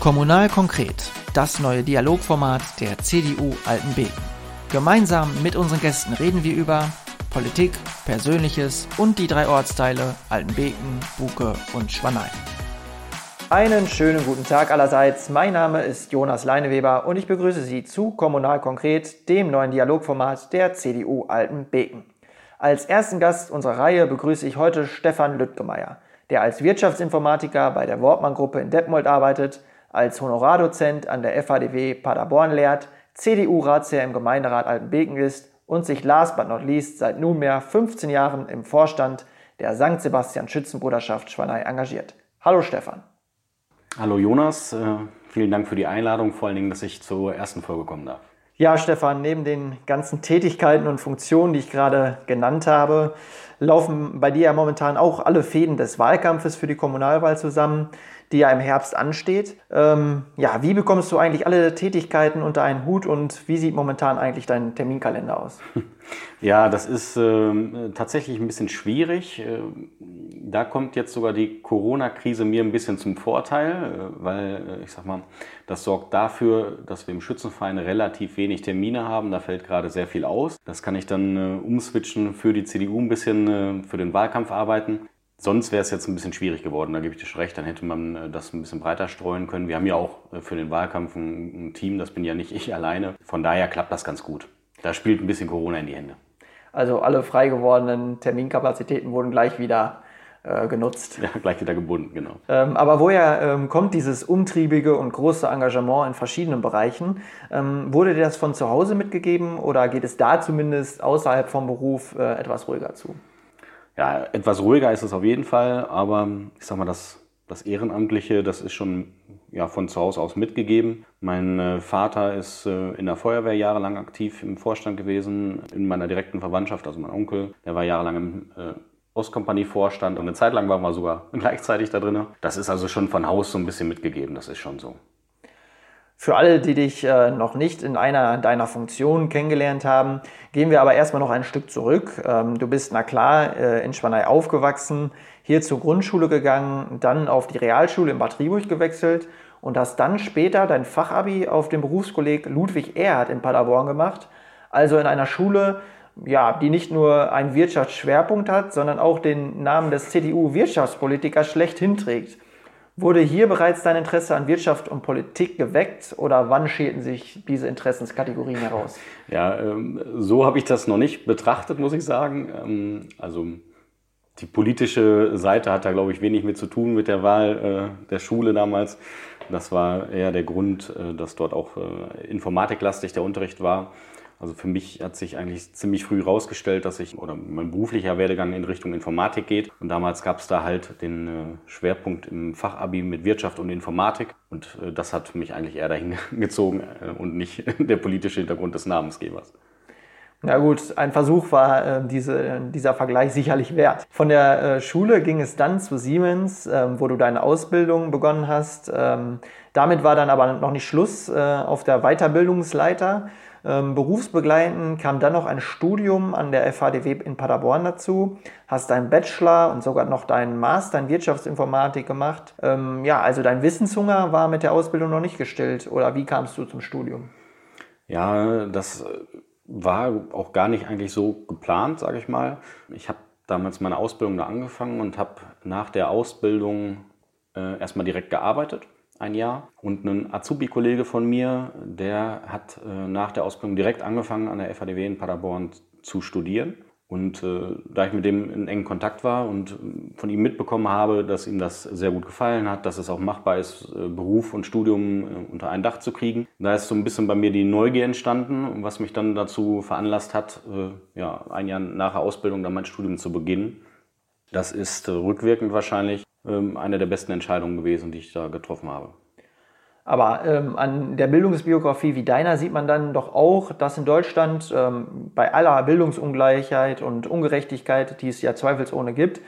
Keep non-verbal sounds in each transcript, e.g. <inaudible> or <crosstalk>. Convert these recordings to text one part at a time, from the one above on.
Kommunal konkret, das neue Dialogformat der CDU Altenbeken. Gemeinsam mit unseren Gästen reden wir über Politik, Persönliches und die drei Ortsteile Altenbeken, Buke und Schwanein. Einen schönen guten Tag allerseits. Mein Name ist Jonas Leineweber und ich begrüße Sie zu Kommunal konkret, dem neuen Dialogformat der CDU Altenbeken. Als ersten Gast unserer Reihe begrüße ich heute Stefan Lüttgemeier, der als Wirtschaftsinformatiker bei der Wortmann-Gruppe in Detmold arbeitet als Honorardozent an der FADW Paderborn lehrt, CDU-Ratsherr im Gemeinderat Altenbeken ist und sich last but not least seit nunmehr 15 Jahren im Vorstand der St. Sebastian Schützenbruderschaft Schwanei engagiert. Hallo Stefan. Hallo Jonas, äh, vielen Dank für die Einladung, vor allen Dingen, dass ich zur ersten Folge kommen darf. Ja, Stefan, neben den ganzen Tätigkeiten und Funktionen, die ich gerade genannt habe, laufen bei dir ja momentan auch alle Fäden des Wahlkampfes für die Kommunalwahl zusammen die ja im Herbst ansteht. Ähm, ja, wie bekommst du eigentlich alle Tätigkeiten unter einen Hut und wie sieht momentan eigentlich dein Terminkalender aus? <laughs> Ja, das ist äh, tatsächlich ein bisschen schwierig. Äh, da kommt jetzt sogar die Corona-Krise mir ein bisschen zum Vorteil, äh, weil äh, ich sag mal, das sorgt dafür, dass wir im Schützenverein relativ wenig Termine haben. Da fällt gerade sehr viel aus. Das kann ich dann äh, umswitchen für die CDU ein bisschen äh, für den Wahlkampf arbeiten. Sonst wäre es jetzt ein bisschen schwierig geworden, da gebe ich dir schon recht, dann hätte man äh, das ein bisschen breiter streuen können. Wir haben ja auch äh, für den Wahlkampf ein, ein Team, das bin ja nicht <laughs> ich alleine. Von daher klappt das ganz gut. Da spielt ein bisschen Corona in die Hände. Also alle frei gewordenen Terminkapazitäten wurden gleich wieder äh, genutzt. Ja, gleich wieder gebunden, genau. Ähm, aber woher ähm, kommt dieses umtriebige und große Engagement in verschiedenen Bereichen? Ähm, wurde dir das von zu Hause mitgegeben oder geht es da zumindest außerhalb vom Beruf äh, etwas ruhiger zu? Ja, etwas ruhiger ist es auf jeden Fall, aber ich sag mal, das, das Ehrenamtliche, das ist schon ja, von zu Hause aus mitgegeben. Mein äh, Vater ist äh, in der Feuerwehr jahrelang aktiv im Vorstand gewesen, in meiner direkten Verwandtschaft, also mein Onkel, der war jahrelang im äh, Ostkompanie-Vorstand und eine Zeit lang waren wir sogar <laughs> gleichzeitig da drin. Das ist also schon von Haus so ein bisschen mitgegeben, das ist schon so. Für alle, die dich äh, noch nicht in einer deiner Funktionen kennengelernt haben, gehen wir aber erstmal noch ein Stück zurück. Ähm, du bist, na klar, äh, in Schwanei aufgewachsen, hier zur Grundschule gegangen, dann auf die Realschule in Bad Rieburg gewechselt und hast dann später dein Fachabi auf dem Berufskolleg Ludwig Erhard in Paderborn gemacht. Also in einer Schule, ja, die nicht nur einen Wirtschaftsschwerpunkt hat, sondern auch den Namen des CDU-Wirtschaftspolitikers schlechthin trägt. Wurde hier bereits dein Interesse an Wirtschaft und Politik geweckt oder wann schälten sich diese Interessenskategorien heraus? <laughs> Ja, ähm, so habe ich das noch nicht betrachtet, muss ich sagen. Ähm, also die politische Seite hat da, glaube ich, wenig mit zu tun mit der Wahl äh, der Schule damals. Das war eher der Grund, äh, dass dort auch äh, informatiklastig der Unterricht war. Also für mich hat sich eigentlich ziemlich früh herausgestellt, dass ich oder mein beruflicher Werdegang in Richtung Informatik geht. Und damals gab es da halt den äh, Schwerpunkt im Fachabi mit Wirtschaft und Informatik. Und äh, das hat mich eigentlich eher dahin <laughs> gezogen äh, und nicht <laughs> der politische Hintergrund des Namensgebers. Na gut, ein Versuch war äh, diese, dieser Vergleich sicherlich wert. Von der äh, Schule ging es dann zu Siemens, äh, wo du deine Ausbildung begonnen hast. Ähm, damit war dann aber noch nicht Schluss äh, auf der Weiterbildungsleiter. Ähm, berufsbegleitend kam dann noch ein Studium an der FHDW in Paderborn dazu, hast deinen Bachelor und sogar noch deinen Master in Wirtschaftsinformatik gemacht. Ähm, ja, also dein Wissenshunger war mit der Ausbildung noch nicht gestillt oder wie kamst du zum Studium? Ja, das war auch gar nicht eigentlich so geplant, sage ich mal. Ich habe damals meine Ausbildung da angefangen und habe nach der Ausbildung äh, erstmal direkt gearbeitet ein Jahr. Und ein Azubi-Kollege von mir, der hat äh, nach der Ausbildung direkt angefangen, an der FADW in Paderborn zu studieren. Und äh, da ich mit dem in engen Kontakt war und äh, von ihm mitbekommen habe, dass ihm das sehr gut gefallen hat, dass es auch machbar ist, äh, Beruf und Studium äh, unter ein Dach zu kriegen, da ist so ein bisschen bei mir die Neugier entstanden, was mich dann dazu veranlasst hat, äh, ja, ein Jahr nach der Ausbildung dann mein Studium zu beginnen. Das ist rückwirkend wahrscheinlich ähm, eine der besten Entscheidungen gewesen, die ich da getroffen habe. Aber ähm, an der Bildungsbiografie wie deiner sieht man dann doch auch, dass in Deutschland ähm, bei aller Bildungsungleichheit und Ungerechtigkeit, die es ja zweifelsohne gibt,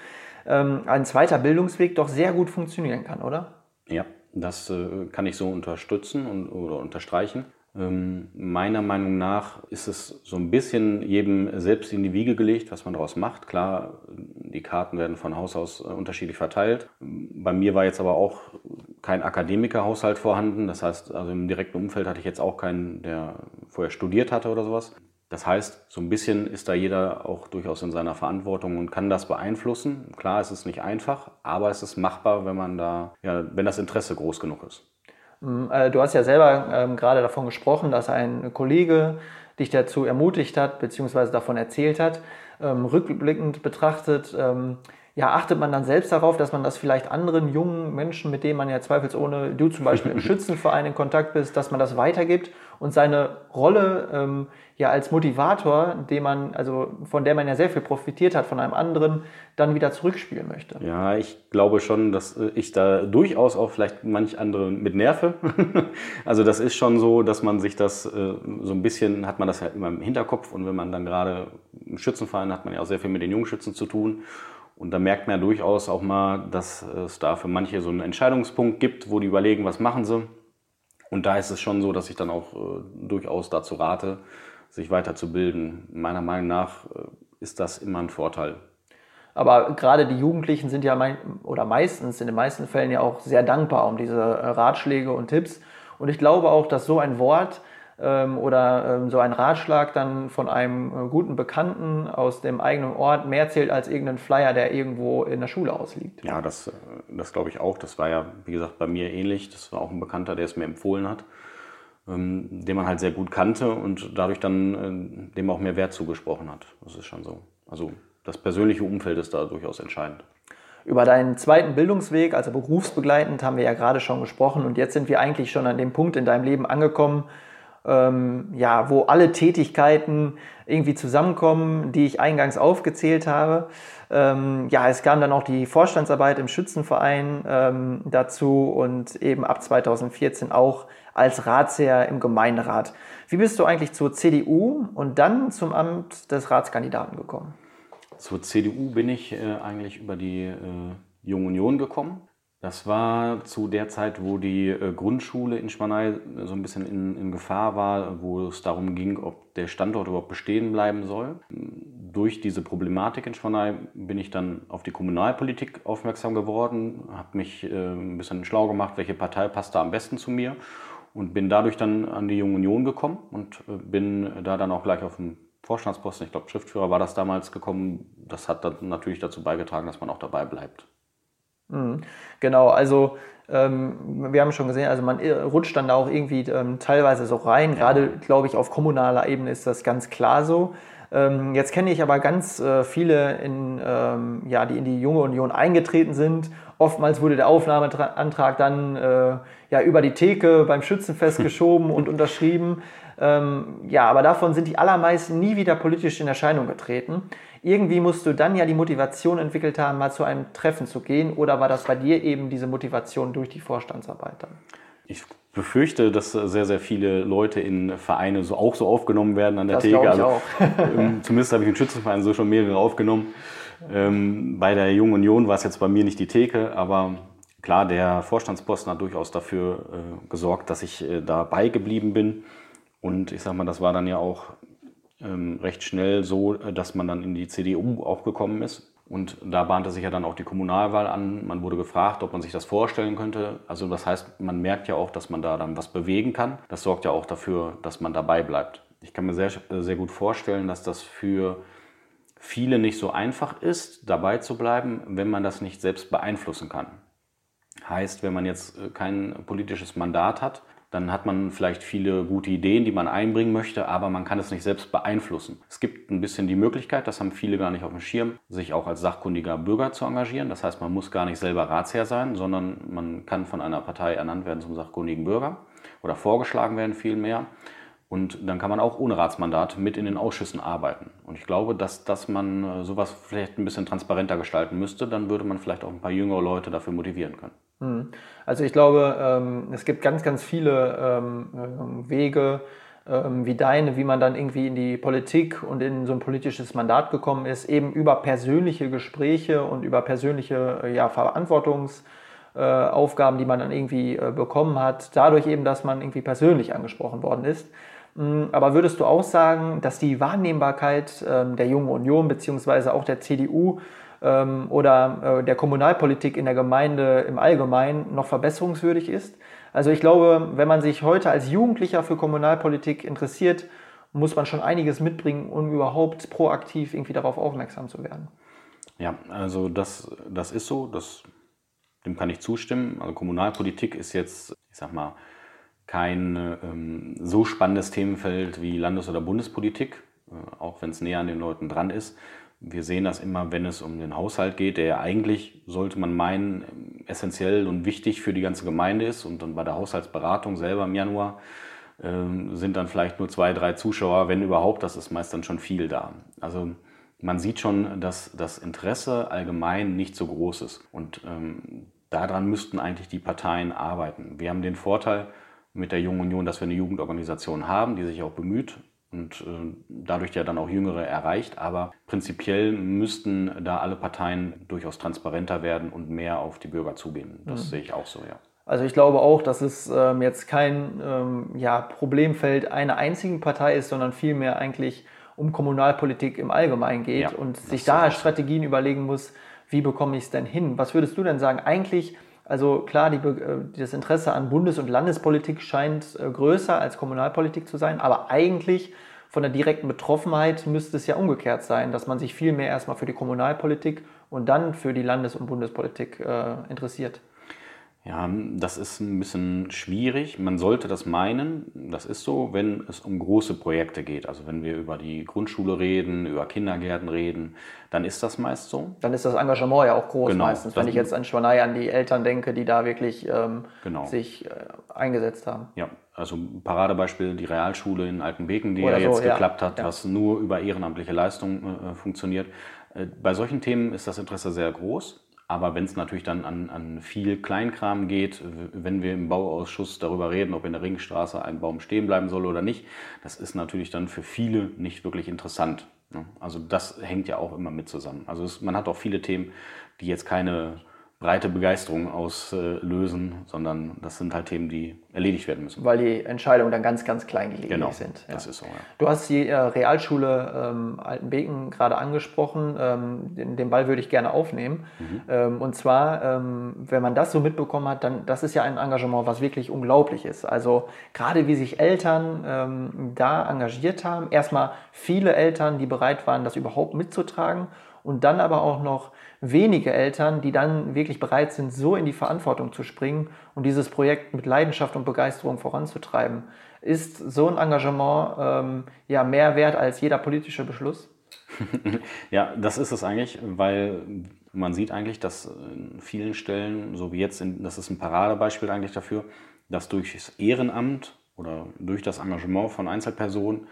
ähm, ein zweiter Bildungsweg doch sehr gut funktionieren kann, oder? Ja, das äh, kann ich so unterstützen und, oder unterstreichen. Ähm, meiner Meinung nach ist es so ein bisschen jedem selbst in die Wiege gelegt, was man daraus macht. Klar, die Karten werden von Haus aus äh, unterschiedlich verteilt. Bei mir war jetzt aber auch kein Akademikerhaushalt vorhanden. Das heißt, also im direkten Umfeld hatte ich jetzt auch keinen, der vorher studiert hatte oder sowas. Das heißt, so ein bisschen ist da jeder auch durchaus in seiner Verantwortung und kann das beeinflussen. Klar, es ist nicht einfach, aber es ist machbar, wenn man da, ja, wenn das Interesse groß genug ist. Mm, äh, du hast ja selber ähm, gerade davon gesprochen, dass ein Kollege dich dazu ermutigt hat, beziehungsweise davon erzählt hat. Ähm, rückblickend betrachtet, ähm, ja, achtet man dann selbst darauf, dass man das vielleicht anderen jungen Menschen, mit denen man ja zweifelsohne, du zum Beispiel im <laughs> Schützenverein in Kontakt bist, dass man das weitergibt und seine Rolle ähm, ja als Motivator, den man, also von der man ja sehr viel profitiert hat, von einem anderen, dann wieder zurückspielen möchte. Ja, ich glaube schon, dass äh, ich da durchaus auch vielleicht manch andere mit nerve. <laughs> also das ist schon so, dass man sich das äh, so ein bisschen, hat man das ja immer im Hinterkopf und wenn man dann gerade im Schützenverein hat man ja auch sehr viel mit den Jungschützen zu tun. Und da merkt man ja durchaus auch mal, dass es da für manche so einen Entscheidungspunkt gibt, wo die überlegen, was machen sie. Und da ist es schon so, dass ich dann auch äh, durchaus dazu rate, sich weiterzubilden. Meiner Meinung nach äh, ist das immer ein Vorteil. Aber gerade die Jugendlichen sind ja mein, oder meistens in den meisten Fällen ja auch sehr dankbar um diese äh, Ratschläge und Tipps. Und ich glaube auch, dass so ein Wort oder ähm, so ein Ratschlag dann von einem äh, guten Bekannten aus dem eigenen Ort mehr zählt als irgendein Flyer, der irgendwo in der Schule ausliegt. Ja, das, äh, das glaube ich auch. Das war ja, wie gesagt, bei mir ähnlich. Das war auch ein Bekannter, der es mir empfohlen hat, ähm, den man halt sehr gut kannte und dadurch dann äh, dem auch mehr Wert zugesprochen hat. Das ist schon so. Also das persönliche Umfeld ist da durchaus entscheidend. Über deinen zweiten Bildungsweg, also berufsbegleitend, haben wir ja gerade schon gesprochen und jetzt sind wir eigentlich schon an dem Punkt in deinem Leben angekommen, ähm, ja, wo alle Tätigkeiten irgendwie zusammenkommen, die ich eingangs aufgezählt habe. Ähm, ja, es kam dann auch die Vorstandsarbeit im Schützenverein ähm, dazu und eben ab 2014 auch als Ratsherr im Gemeinderat. Wie bist du eigentlich zur CDU und dann zum Amt des Ratskandidaten gekommen? Zur CDU bin ich äh, eigentlich über die äh, Junge Union gekommen. Das war zu der Zeit, wo die äh, Grundschule in Schmanei so ein bisschen in, in, Gefahr war, wo es darum ging, ob der Standort überhaupt bestehen bleiben soll. Durch diese Problematik in Schmanei bin ich dann auf die Kommunalpolitik aufmerksam geworden, habe mich äh, ein bisschen schlau gemacht, welche Partei passt da am besten zu mir und bin dadurch dann an die Junge Union gekommen und äh, bin da dann auch gleich auf dem Vorstandsposten, ich glaube Schriftführer war das damals gekommen. Das hat dann natürlich dazu beigetragen, dass man auch dabei bleibt. Mhm. Genau, also ähm, wir haben schon gesehen, also man rutscht dann da auch irgendwie ähm, teilweise so rein. Gerade, glaube ich, auf kommunaler Ebene ist das ganz klar so. Ähm, jetzt kenne ich aber ganz äh, viele, in, ähm, ja, die in die junge Union eingetreten sind. Oftmals wurde der Aufnahmeantrag dann äh, ja, über die Theke beim Schützenfest <laughs> geschoben und unterschrieben. Ähm, ja, aber davon sind die allermeisten nie wieder politisch in Erscheinung getreten. Irgendwie musst du dann ja die Motivation entwickelt haben, mal zu einem Treffen zu gehen. Oder war das bei dir eben diese Motivation durch die Vorstandsarbeit dann? Ich befürchte, dass sehr, sehr viele Leute in Vereine so auch so aufgenommen werden an der das Theke. Ich also, auch. <laughs> Ähm, zumindest habe ich in Schützenvereinen so schon mehrere aufgenommen. Ähm, bei der Jungen Union war es jetzt bei mir nicht die Theke, aber klar, der Vorstandsposten hat durchaus dafür äh, gesorgt, dass ich äh, dabei geblieben bin. Und ich sage mal, das war dann ja auch ähm, recht schnell so, äh, dass man dann in die CDU auch gekommen ist. Und da bahnte sich ja dann auch die Kommunalwahl an. Man wurde gefragt, ob man sich das vorstellen könnte. Also das heißt, man merkt ja auch, dass man da dann was bewegen kann. Das sorgt ja auch dafür, dass man dabei bleibt. Ich kann mir sehr, sehr gut vorstellen, dass das für viele nicht so einfach ist, dabei zu bleiben, wenn man das nicht selbst beeinflussen kann. Heißt, wenn man jetzt kein politisches Mandat hat, dann hat man vielleicht viele gute Ideen, die man einbringen möchte, aber man kann es nicht selbst beeinflussen. Es gibt ein bisschen die Möglichkeit, das haben viele gar nicht auf dem Schirm, sich auch als sachkundiger Bürger zu engagieren. Das heißt, man muss gar nicht selber Ratsherr sein, sondern man kann von einer Partei ernannt werden zum sachkundigen Bürger oder vorgeschlagen werden vielmehr. Und dann kann man auch ohne Ratsmandat mit in den Ausschüssen arbeiten. Und ich glaube, dass, dass man äh, sowas vielleicht ein bisschen transparenter gestalten müsste, dann würde man vielleicht auch ein paar jüngere Leute dafür motivieren können. Hm. Also ich glaube, ähm, es gibt ganz, ganz viele ähm, Wege ähm, wie deine, wie man dann irgendwie in die Politik und in so ein politisches Mandat gekommen ist, eben über persönliche Gespräche und über persönliche ja, Verantwortungs- äh, die man dann irgendwie äh, bekommen hat, dadurch eben, dass man irgendwie persönlich angesprochen worden ist. Mm, aber würdest du auch sagen, dass die Wahrnehmbarkeit der Jungen Union beziehungsweise auch der CDU ähm, oder äh, der Kommunalpolitik in der Gemeinde im Allgemeinen noch verbesserungswürdig ist? Also ich glaube, wenn man sich heute als Jugendlicher für Kommunalpolitik interessiert, muss man schon einiges mitbringen, um überhaupt proaktiv irgendwie darauf aufmerksam zu werden. Ja, also das, das ist so, das, dem kann ich zustimmen. Also Kommunalpolitik ist jetzt, ich sag mal, kein ähm, so spannendes Themenfeld wie Landes- oder Bundespolitik, äh, auch wenn es näher an den Leuten dran ist. Wir sehen das immer, wenn es um den Haushalt geht, der ja eigentlich, sollte man meinen, essentiell und wichtig für die ganze Gemeinde ist. Und dann bei der Haushaltsberatung selber im Januar äh, sind dann vielleicht nur zwei, drei Zuschauer, wenn überhaupt, das ist meist dann schon viel da. Also man sieht schon, dass das Interesse allgemein nicht so groß ist. Und ähm, daran müssten eigentlich die Parteien arbeiten. Wir haben den Vorteil mit der Jungen Union, dass wir eine Jugendorganisation haben, die sich auch bemüht und äh, dadurch ja dann auch Jüngere erreicht. Aber prinzipiell müssten da alle Parteien durchaus transparenter werden und mehr auf die Bürger zugehen. Das mhm. sehe ich auch so, ja. Also ich glaube auch, dass es ähm, jetzt kein ähm, ja, Problemfeld einer einzigen Partei ist, sondern vielmehr eigentlich um Kommunalpolitik im Allgemeinen geht ja, und sich da Strategien überlegen muss, wie bekomme ich es denn hin? Was würdest du denn sagen? Eigentlich, also klar, die, äh, das Interesse an Bundes- und Landespolitik scheint äh, größer als Kommunalpolitik zu sein, aber eigentlich von der direkten Betroffenheit müsste es ja umgekehrt sein, dass man sich viel mehr erstmal für die Kommunalpolitik und dann für die Landes- und Bundespolitik äh, interessiert. Ja, das ist ein bisschen schwierig. Man sollte das meinen, das ist so, wenn es um große Projekte geht. Also wenn wir über die Grundschule reden, über Kindergärten reden, dann ist das meist so. Dann ist das Engagement ja auch groß genau, meistens, wenn ich jetzt an Schwanei an die Eltern denke, die da wirklich ähm, genau. sich äh, eingesetzt haben. Ja, also Paradebeispiel die Realschule in Altenbeken, die Oder ja jetzt so, geklappt ja. hat, ja. was nur über ehrenamtliche Leistung äh, funktioniert. Äh, bei solchen Themen ist das Interesse sehr groß. Aber wenn es natürlich dann an, an viel Kleinkram geht, wenn wir im Bauausschuss darüber reden, ob in der Ringstraße ein Baum stehen bleiben soll oder nicht, das ist natürlich dann für viele nicht wirklich interessant. Ne? Also das hängt ja auch immer mit zusammen. Also es, man hat auch viele Themen, die jetzt keine breite Begeisterung auslösen, sondern das sind halt Themen, die erledigt werden müssen. Weil die Entscheidungen dann ganz, ganz klein gelegen genau, sind. Ja. das ist so. Ja. Du hast die äh, Realschule ähm, Altenbeken gerade angesprochen. Ähm, den, den, Ball würde ich gerne aufnehmen. Mhm. Ähm, und zwar, ähm, wenn man das so mitbekommen hat, dann das ist ja ein Engagement, was wirklich unglaublich ist. Also gerade wie sich Eltern ähm, da engagiert haben. Erstmal viele Eltern, die bereit waren, das überhaupt mitzutragen. Und dann aber auch noch wenige Eltern, die dann wirklich bereit sind, so in die Verantwortung zu springen und dieses Projekt mit Leidenschaft und Begeisterung voranzutreiben. Ist so ein Engagement ähm, ja mehr wert als jeder politische Beschluss? <laughs> ja, das ist es eigentlich, weil man sieht eigentlich, dass in vielen Stellen, so wie jetzt, in, das ist ein Paradebeispiel eigentlich dafür, dass durch das Ehrenamt oder durch das Engagement von Einzelpersonen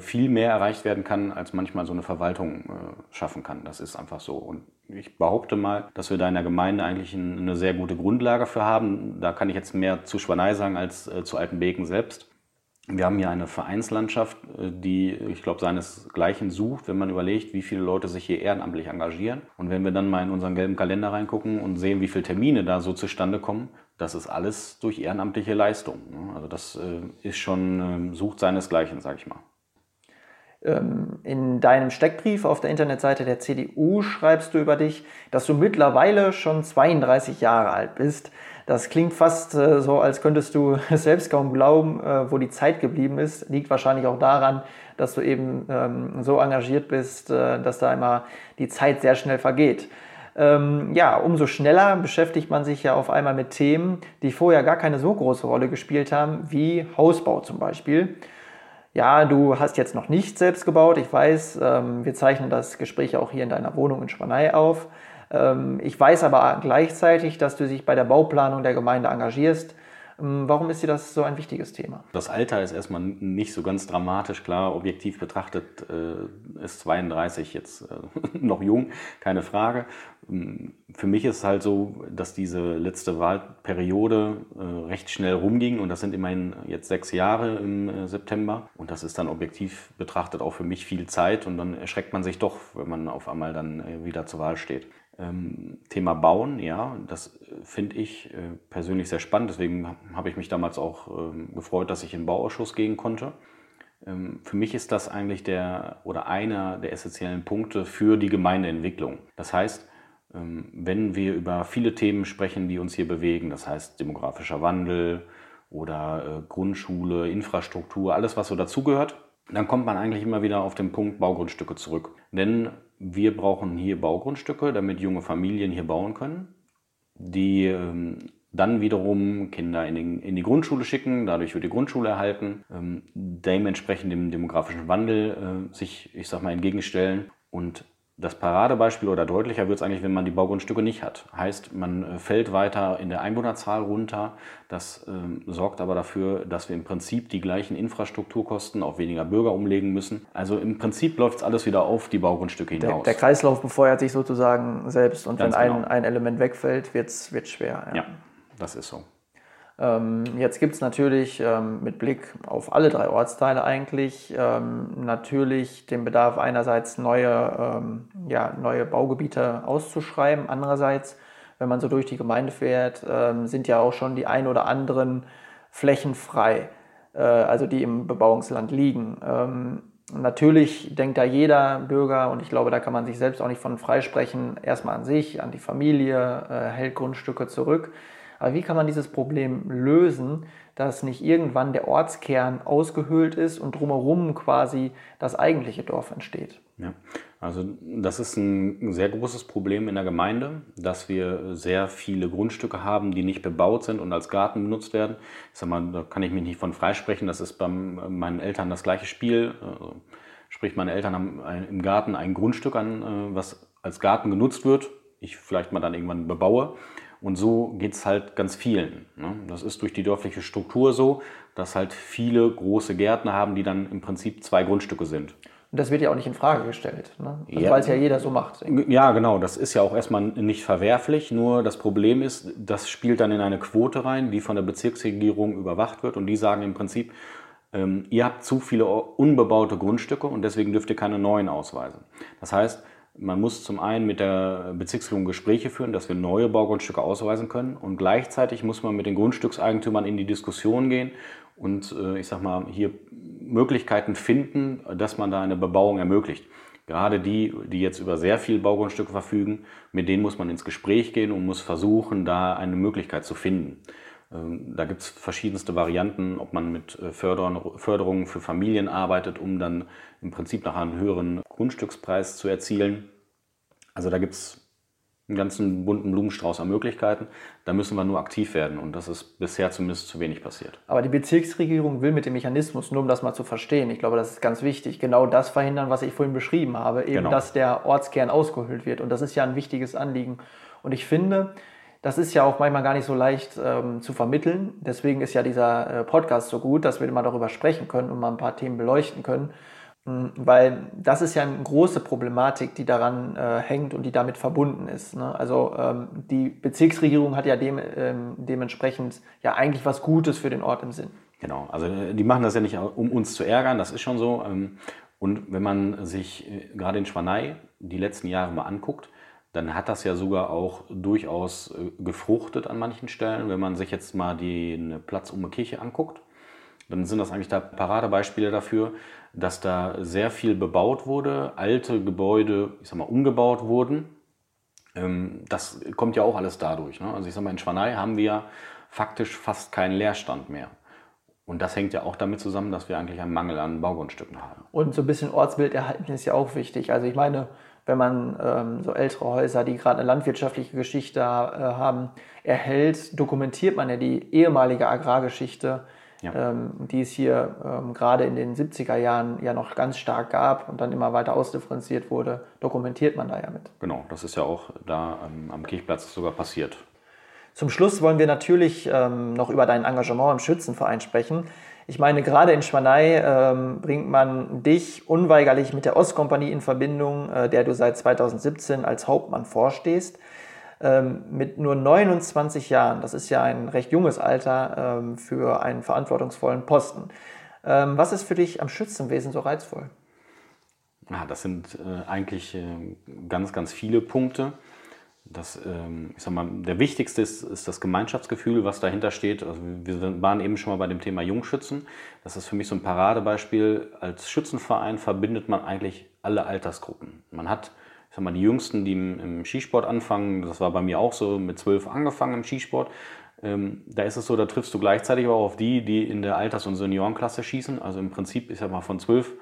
viel mehr erreicht werden kann, als manchmal so eine Verwaltung äh, schaffen kann. Das ist einfach so. Und ich behaupte mal, dass wir da in der Gemeinde eigentlich eine sehr gute Grundlage für haben. Da kann ich jetzt mehr zu Schwanei sagen als äh, zu Altenbeken selbst. Wir haben hier eine Vereinslandschaft, die, ich glaube, seinesgleichen sucht, wenn man überlegt, wie viele Leute sich hier ehrenamtlich engagieren. Und wenn wir dann mal in unseren gelben Kalender reingucken und sehen, wie viele Termine da so zustande kommen, das ist alles durch ehrenamtliche Leistung. Ne? Also das ist schon, ähm, sucht seinesgleichen, sage ich mal. Ähm, in deinem Steckbrief auf der Internetseite der CDU schreibst du über dich, dass du mittlerweile schon 32 Jahre alt bist. Das klingt fast äh, so, als könntest du <laughs> selbst kaum glauben, äh, wo die Zeit geblieben ist. Liegt wahrscheinlich auch daran, dass du eben ähm, so engagiert bist, äh, dass da immer die Zeit sehr schnell vergeht. Ähm, ja, umso schneller beschäftigt man sich ja auf einmal mit Themen, die vorher gar keine so große Rolle gespielt haben, wie Hausbau zum Beispiel ja, du hast jetzt noch nicht selbst gebaut. Ich weiß, ähm, wir zeichnen das Gespräch auch hier in deiner Wohnung in Spanei auf. Ähm, ich weiß aber gleichzeitig, dass du dich bei der Bauplanung der Gemeinde engagierst. Ähm, warum ist dir das so ein wichtiges Thema? Das Alter ist erstmal nicht so ganz dramatisch. Klar, objektiv betrachtet äh, ist 32 jetzt äh, <laughs> noch jung, keine Frage. Ähm, für mich ist es halt so, dass diese letzte Wahlperiode äh, recht schnell rumging und das sind immerhin jetzt sechs Jahre im September und das ist dann objektiv betrachtet auch für mich viel Zeit und dann erschreckt man sich doch, wenn man auf einmal dann wieder zur Wahl steht. Ähm, Thema Bauen, ja, das finde ich äh, persönlich sehr spannend. Deswegen habe ich mich damals auch ähm, gefreut, dass ich im Bauausschuss gehen konnte. Ähm, für mich ist das eigentlich der oder einer der essentiellen Punkte für die Gemeindeentwicklung. Das heißt, wenn wir über viele Themen sprechen, die uns hier bewegen, das heißt demografischer Wandel oder äh, Grundschule, Infrastruktur, alles was so dazugehört, dann kommt man eigentlich immer wieder auf den Punkt Baugrundstücke zurück. Denn wir brauchen hier Baugrundstücke, damit junge Familien hier bauen können, die ähm, dann wiederum Kinder in, den, in, die Grundschule schicken, dadurch wird die Grundschule erhalten, ähm, dementsprechend dem demografischen Wandel äh, sich, ich sag mal, entgegenstellen und das Paradebeispiel oder deutlicher wird es eigentlich, wenn man die Baugrundstücke nicht hat. Heißt, man äh, fällt weiter in der Einwohnerzahl runter. Das ähm, sorgt aber dafür, dass wir im Prinzip die gleichen Infrastrukturkosten auf weniger Bürger umlegen müssen. Also im Prinzip läuft es alles wieder auf die Baugrundstücke hinaus. Der, der, Kreislauf befeuert sich sozusagen selbst und Ganz wenn genau. ein, ein Element wegfällt, wird es schwer. Ja. ja, das ist so. Ähm, jetzt gibt es natürlich ähm, mit Blick auf alle drei Ortsteile eigentlich ähm, natürlich den Bedarf einerseits neue, ja, neue Baugebiete auszuschreiben, andererseits, wenn man so durch die Gemeinde fährt, sind ja auch schon die ein oder anderen Flächen frei, äh, also die im Bebauungsland liegen. Natürlich denkt da jeder Bürger, und ich glaube, da kann man sich selbst auch nicht von freisprechen, erstmal an sich, an die Familie, äh, hält Grundstücke zurück. Aber wie kann man dieses Problem lösen, dass nicht irgendwann der Ortskern ausgehöhlt ist und drumherum quasi das eigentliche Dorf entsteht? Ja, also das ist ein sehr großes Problem in der Gemeinde, dass wir sehr viele Grundstücke haben, die nicht bebaut sind und als Garten benutzt werden. Ich sag mal, da kann ich mich nicht von freisprechen. Das ist bei meinen Eltern das gleiche Spiel. Also, sprich, meine Eltern haben im Garten ein Grundstück an, äh, was als Garten genutzt wird. Ich vielleicht mal dann irgendwann bebaue. Und so geht es halt ganz vielen. Ne? Das ist durch die dörfliche Struktur so, dass halt viele große Gärtner haben, die dann im Prinzip zwei Grundstücke sind. Und das wird ja auch nicht in Frage gestellt, ne? also ja, weil es ja jeder so macht. Ja, genau. Das ist ja auch erstmal nicht verwerflich. Nur das Problem ist, das spielt dann in eine Quote rein, die von der Bezirksregierung überwacht wird. Und die sagen im Prinzip, ähm, ihr habt zu viele unbebaute Grundstücke und deswegen dürft ihr keine neuen ausweisen. Das heißt, man muss zum einen mit der Bezirksregierung Gespräche führen, dass wir neue Baugrundstücke ausweisen können und gleichzeitig muss man mit den Grundstückseigentümern in die Diskussion gehen und äh, ich sag mal hier Möglichkeiten finden, dass man da eine Bebauung ermöglicht. Gerade die, die jetzt über sehr viel Baugrundstücke verfügen, mit denen muss man ins Gespräch gehen und muss versuchen, da eine Möglichkeit zu finden. Ähm, da gibt es verschiedenste Varianten, ob man mit äh, Förderungen für Familien arbeitet, um dann im Prinzip nach einem höheren Grundstückspreis zu erzielen. Also da gibt es einen ganzen bunten Blumenstrauß an Möglichkeiten. Da müssen wir nur aktiv werden und das ist bisher zumindest zu wenig passiert. Aber die Bezirksregierung will mit dem Mechanismus, nur um das mal zu verstehen, ich glaube, das ist ganz wichtig, genau das verhindern, was ich vorhin beschrieben habe, eben genau. dass der Ortskern ausgehöhlt wird und das ist ja ein wichtiges Anliegen. Und ich finde, das ist ja auch manchmal gar nicht so leicht ähm, zu vermitteln. Deswegen ist ja dieser äh, Podcast so gut, dass wir mal darüber sprechen können und mal ein paar Themen beleuchten können. Mhm, weil das ist ja eine große Problematik, die daran äh, hängt und die damit verbunden ist. Ne? Also ähm, die Bezirksregierung hat ja dem, ähm, dementsprechend ja eigentlich was Gutes für den Ort im Sinn. Genau, also äh, die machen das ja nicht, um uns zu ärgern, das ist schon so. Ähm, und wenn man sich äh, gerade in Schwanei die letzten Jahre mal anguckt, dann hat das ja sogar auch durchaus äh, gefruchtet an manchen Stellen. Wenn man sich jetzt mal den Platz um die Kirche anguckt, dann sind das eigentlich da Paradebeispiele dafür, dass da sehr viel bebaut wurde, alte Gebäude, ich sag mal, umgebaut wurden. Ähm, das kommt ja auch alles dadurch. Ne? Also ich sag mal, in Schwanei haben wir faktisch fast keinen Leerstand mehr. Und das hängt ja auch damit zusammen, dass wir eigentlich einen Mangel an Baugrundstücken haben. Und so ein bisschen Ortsbild erhalten ist ja auch wichtig. Also ich meine, wenn man ähm, so ältere Häuser, die gerade eine landwirtschaftliche Geschichte äh, haben, erhält, dokumentiert man ja die ehemalige Agrargeschichte, ja. ähm, die es hier ähm, gerade in den 70er Jahren ja noch ganz stark gab und dann immer weiter ausdifferenziert wurde, dokumentiert man da ja mit. Genau, das ist ja auch da am Kirchplatz sogar passiert. Zum Schluss wollen wir natürlich ähm, noch über dein Engagement im Schützenverein sprechen. Ich meine, gerade in Schwanei ähm, bringt man dich unweigerlich mit der Ostkompanie in Verbindung, äh, der du seit 2017 als Hauptmann vorstehst. Ähm, mit nur 29 Jahren, das ist ja ein recht junges Alter ähm, für einen verantwortungsvollen Posten. Ähm, was ist für dich am Schützenwesen so reizvoll? Ja, das sind äh, eigentlich äh, ganz, ganz viele Punkte. Das, ähm, ich sag mal, der wichtigste ist, ist das Gemeinschaftsgefühl, was dahinter steht. Also wir waren eben schon mal bei dem Thema Jungschützen. Das ist für mich so ein Paradebeispiel. Als Schützenverein verbindet man eigentlich alle Altersgruppen. Man hat sag mal, die Jüngsten, die im, im Sksport anfangen, das war bei mir auch so, mit zwölf angefangen im Skisport. Ähm, da ist es so, da triffst du gleichzeitig auch auf die, die in der Alters- und Seniorenklasse schießen. Also im Prinzip, ich sag mal, von 12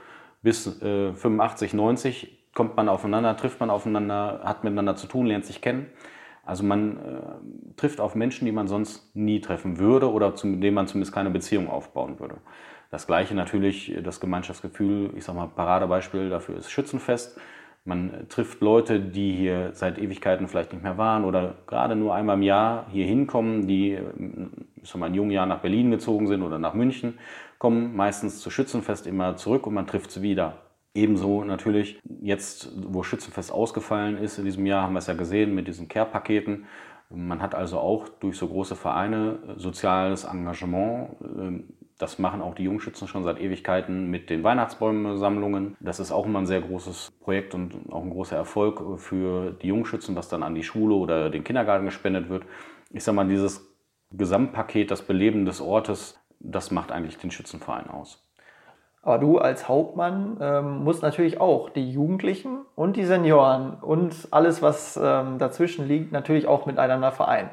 bis äh, 85, 90 kommt man aufeinander, trifft man aufeinander, hat miteinander zu tun, lernt sich kennen. Also man äh, trifft auf Menschen, die man sonst nie treffen würde oder zu denen man zumindest keine Beziehung aufbauen würde. Das gleiche natürlich, das Gemeinschaftsgefühl, ich sag mal, Paradebeispiel dafür ist Schützenfest. Man trifft Leute, die hier seit Ewigkeiten vielleicht nicht mehr waren oder gerade nur einmal im Jahr hier hinkommen, die schon mal in jungen Jahren nach Berlin gezogen sind oder nach München, kommen meistens zu Schützenfest immer zurück und man trifft sie wieder. Ebenso natürlich jetzt, wo Schützenfest ausgefallen ist in diesem Jahr, haben wir es ja gesehen mit diesen Care-Paketen. Man hat also auch durch so große Vereine soziales Engagement ähm, das machen auch die Jungschützen schon seit Ewigkeiten mit den Weihnachtsbäume-Sammlungen. Das ist auch immer ein sehr großes Projekt und auch ein großer Erfolg für die Jungschützen, was dann an die Schule oder den Kindergarten gespendet wird. Ich sage mal, dieses Gesamtpaket, das Beleben des Ortes, das macht eigentlich den Schützenverein aus. Aber du als Hauptmann ähm, musst natürlich auch die Jugendlichen und die Senioren und alles, was ähm, dazwischen liegt, natürlich auch miteinander vereinen.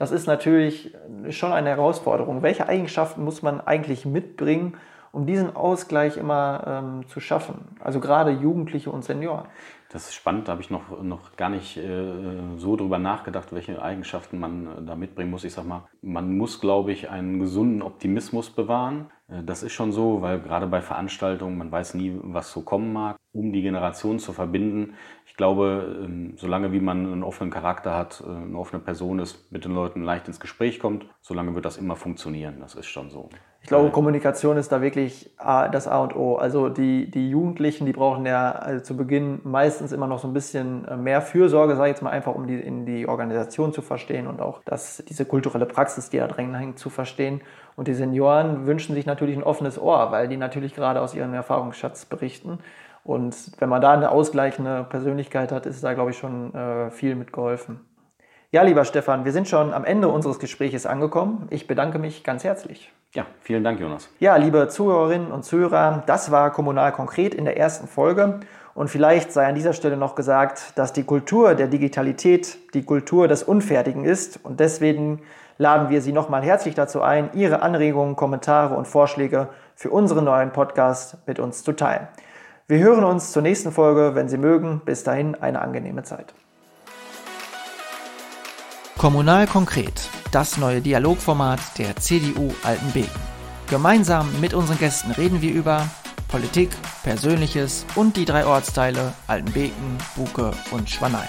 Das ist natürlich schon eine Herausforderung. Welche Eigenschaften muss man eigentlich mitbringen, um diesen Ausgleich immer ähm, zu schaffen? Also gerade Jugendliche und Senioren. Das ist spannend, da habe ich noch, noch gar nicht äh, so drüber nachgedacht, welche Eigenschaften man äh, da mitbringen muss. Ich sag mal, man muss, glaube ich, einen gesunden Optimismus bewahren. Äh, das ist schon so, weil gerade bei Veranstaltungen, man weiß nie, was so kommen mag, um die Generationen zu verbinden. Ich glaube, ähm, solange wie man einen offenen Charakter hat, äh, eine offene Person ist, mit den Leuten leicht ins Gespräch kommt, solange wird das immer funktionieren. Das ist schon so. Ich glaube, Kommunikation ist da wirklich das A und O. Also die, die Jugendlichen, die brauchen ja also zu Beginn meistens immer noch so ein bisschen äh, mehr Fürsorge, sage ich jetzt mal einfach, um die, in die Organisation zu verstehen und auch das, diese kulturelle Praxis, die da drin hängt, zu verstehen. Und die Senioren wünschen sich natürlich ein offenes Ohr, weil die natürlich gerade aus ihrem Erfahrungsschatz berichten. Und wenn man da eine ausgleichende Persönlichkeit hat, ist da, glaube ich, schon äh, viel mitgeholfen. Ja, lieber Stefan, wir sind schon am Ende unseres Gespräches angekommen. Ich bedanke mich ganz herzlich. Ja, vielen Dank, Jonas. Ja, liebe Zuhörerinnen und Zuhörer, das war Kommunal konkret in der ersten Folge. Und vielleicht sei an dieser Stelle noch gesagt, dass die Kultur der Digitalität die Kultur des Unfertigen ist. Und deswegen laden wir Sie nochmal herzlich dazu ein, Ihre Anregungen, Kommentare und Vorschläge für unseren neuen Podcast mit uns zu teilen. Wir hören uns zur nächsten Folge, wenn Sie mögen. Bis dahin eine angenehme Zeit. Kommunal konkret, das neue Dialogformat der CDU Altenbeken. Gemeinsam mit unseren Gästen reden wir über Politik, Persönliches und die drei Ortsteile Altenbeken, Buke und Schwanein.